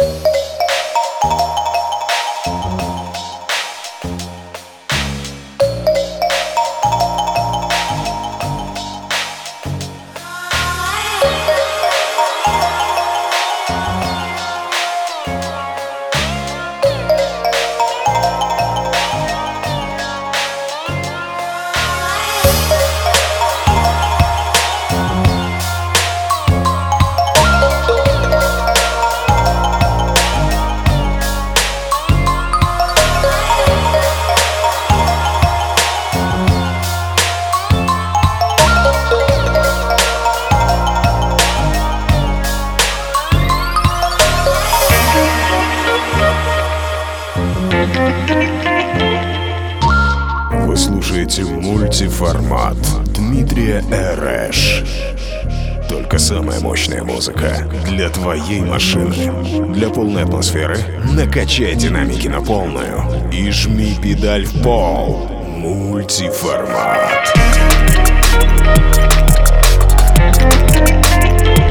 Вы слушаете мультиформат Дмитрия Эрэш. Только самая мощная музыка для твоей машины. Для полной атмосферы накачай динамики на полную и жми педаль в пол. Мультиформат. Bye.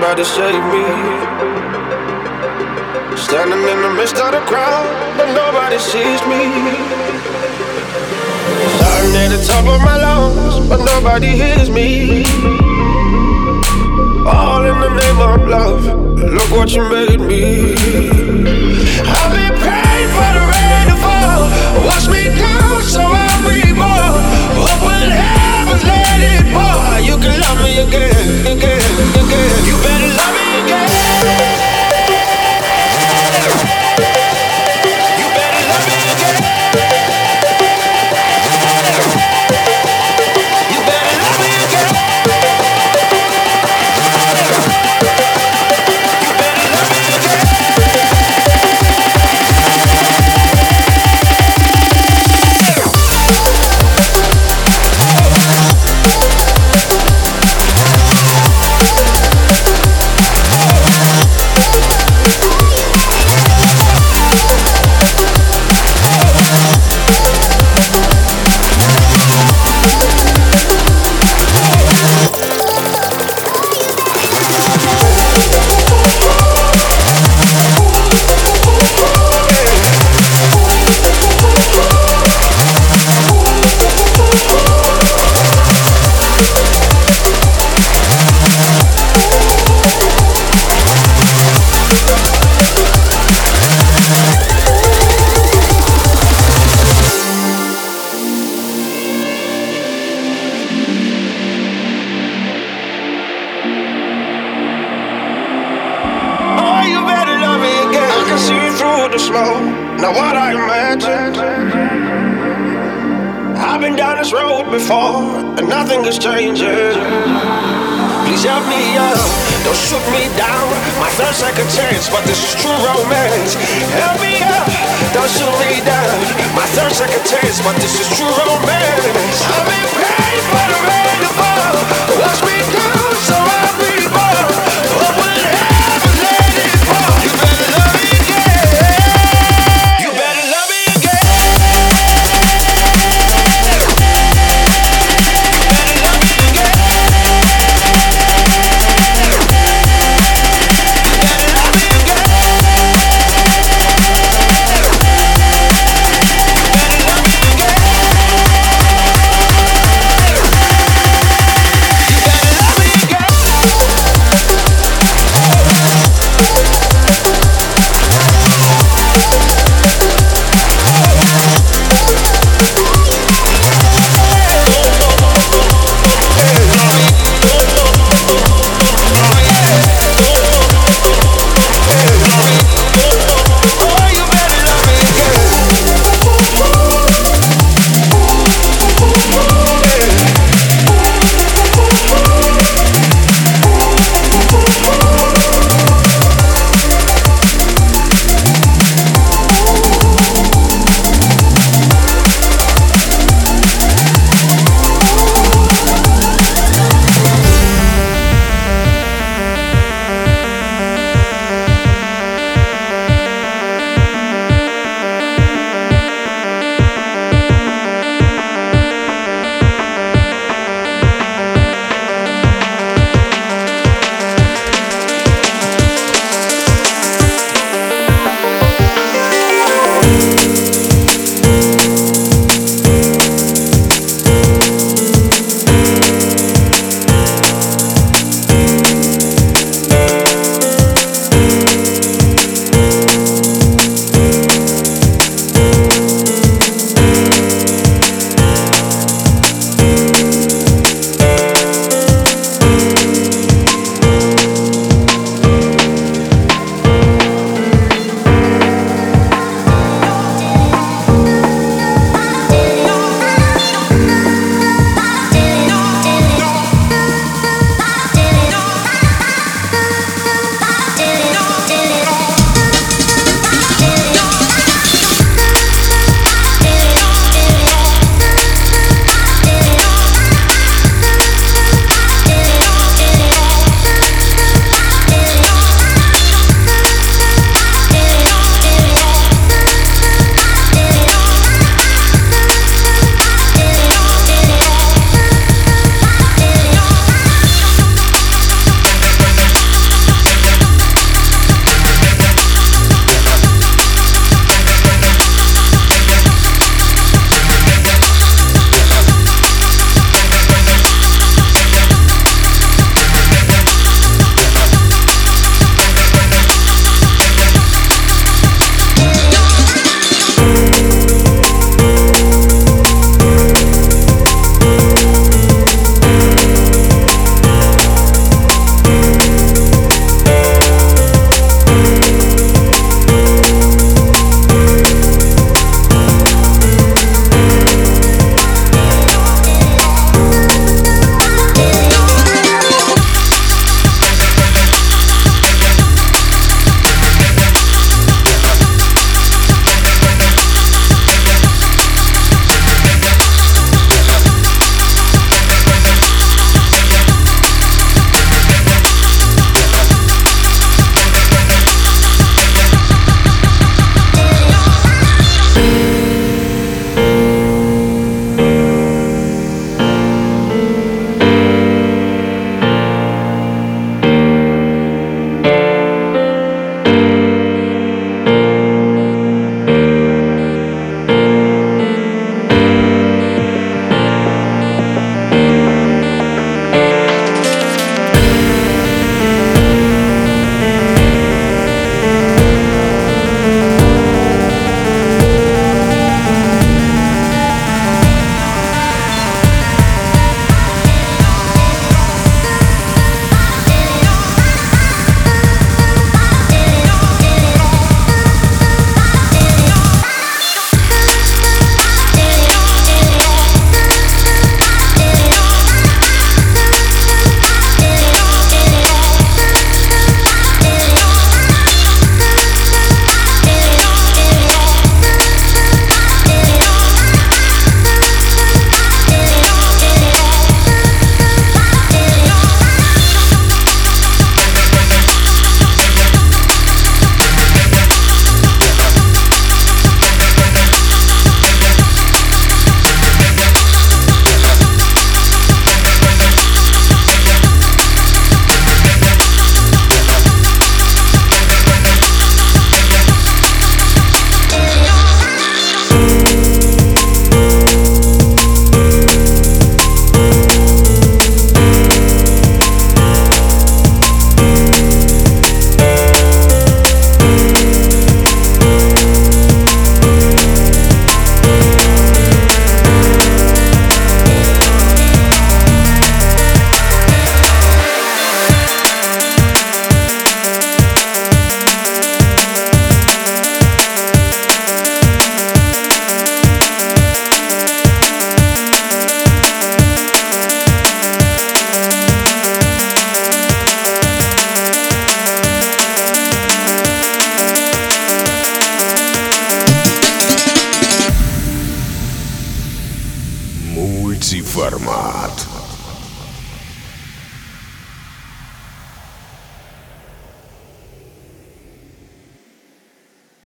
Somebody save me. Standing in the midst of the crowd, but nobody sees me. Shouting at the top of my lungs, but nobody hears me. All in the name of love, look what you made me. I've been praying for the rain to fall, wash me down so I'll be more. Open heavens, let it pour. You can love me again, again, again. You better love me again. Now nothing is changing Please help me out don't shoot me down. My third second chance, but this is true romance. Help me up, don't shoot me down. My third second chance, but this is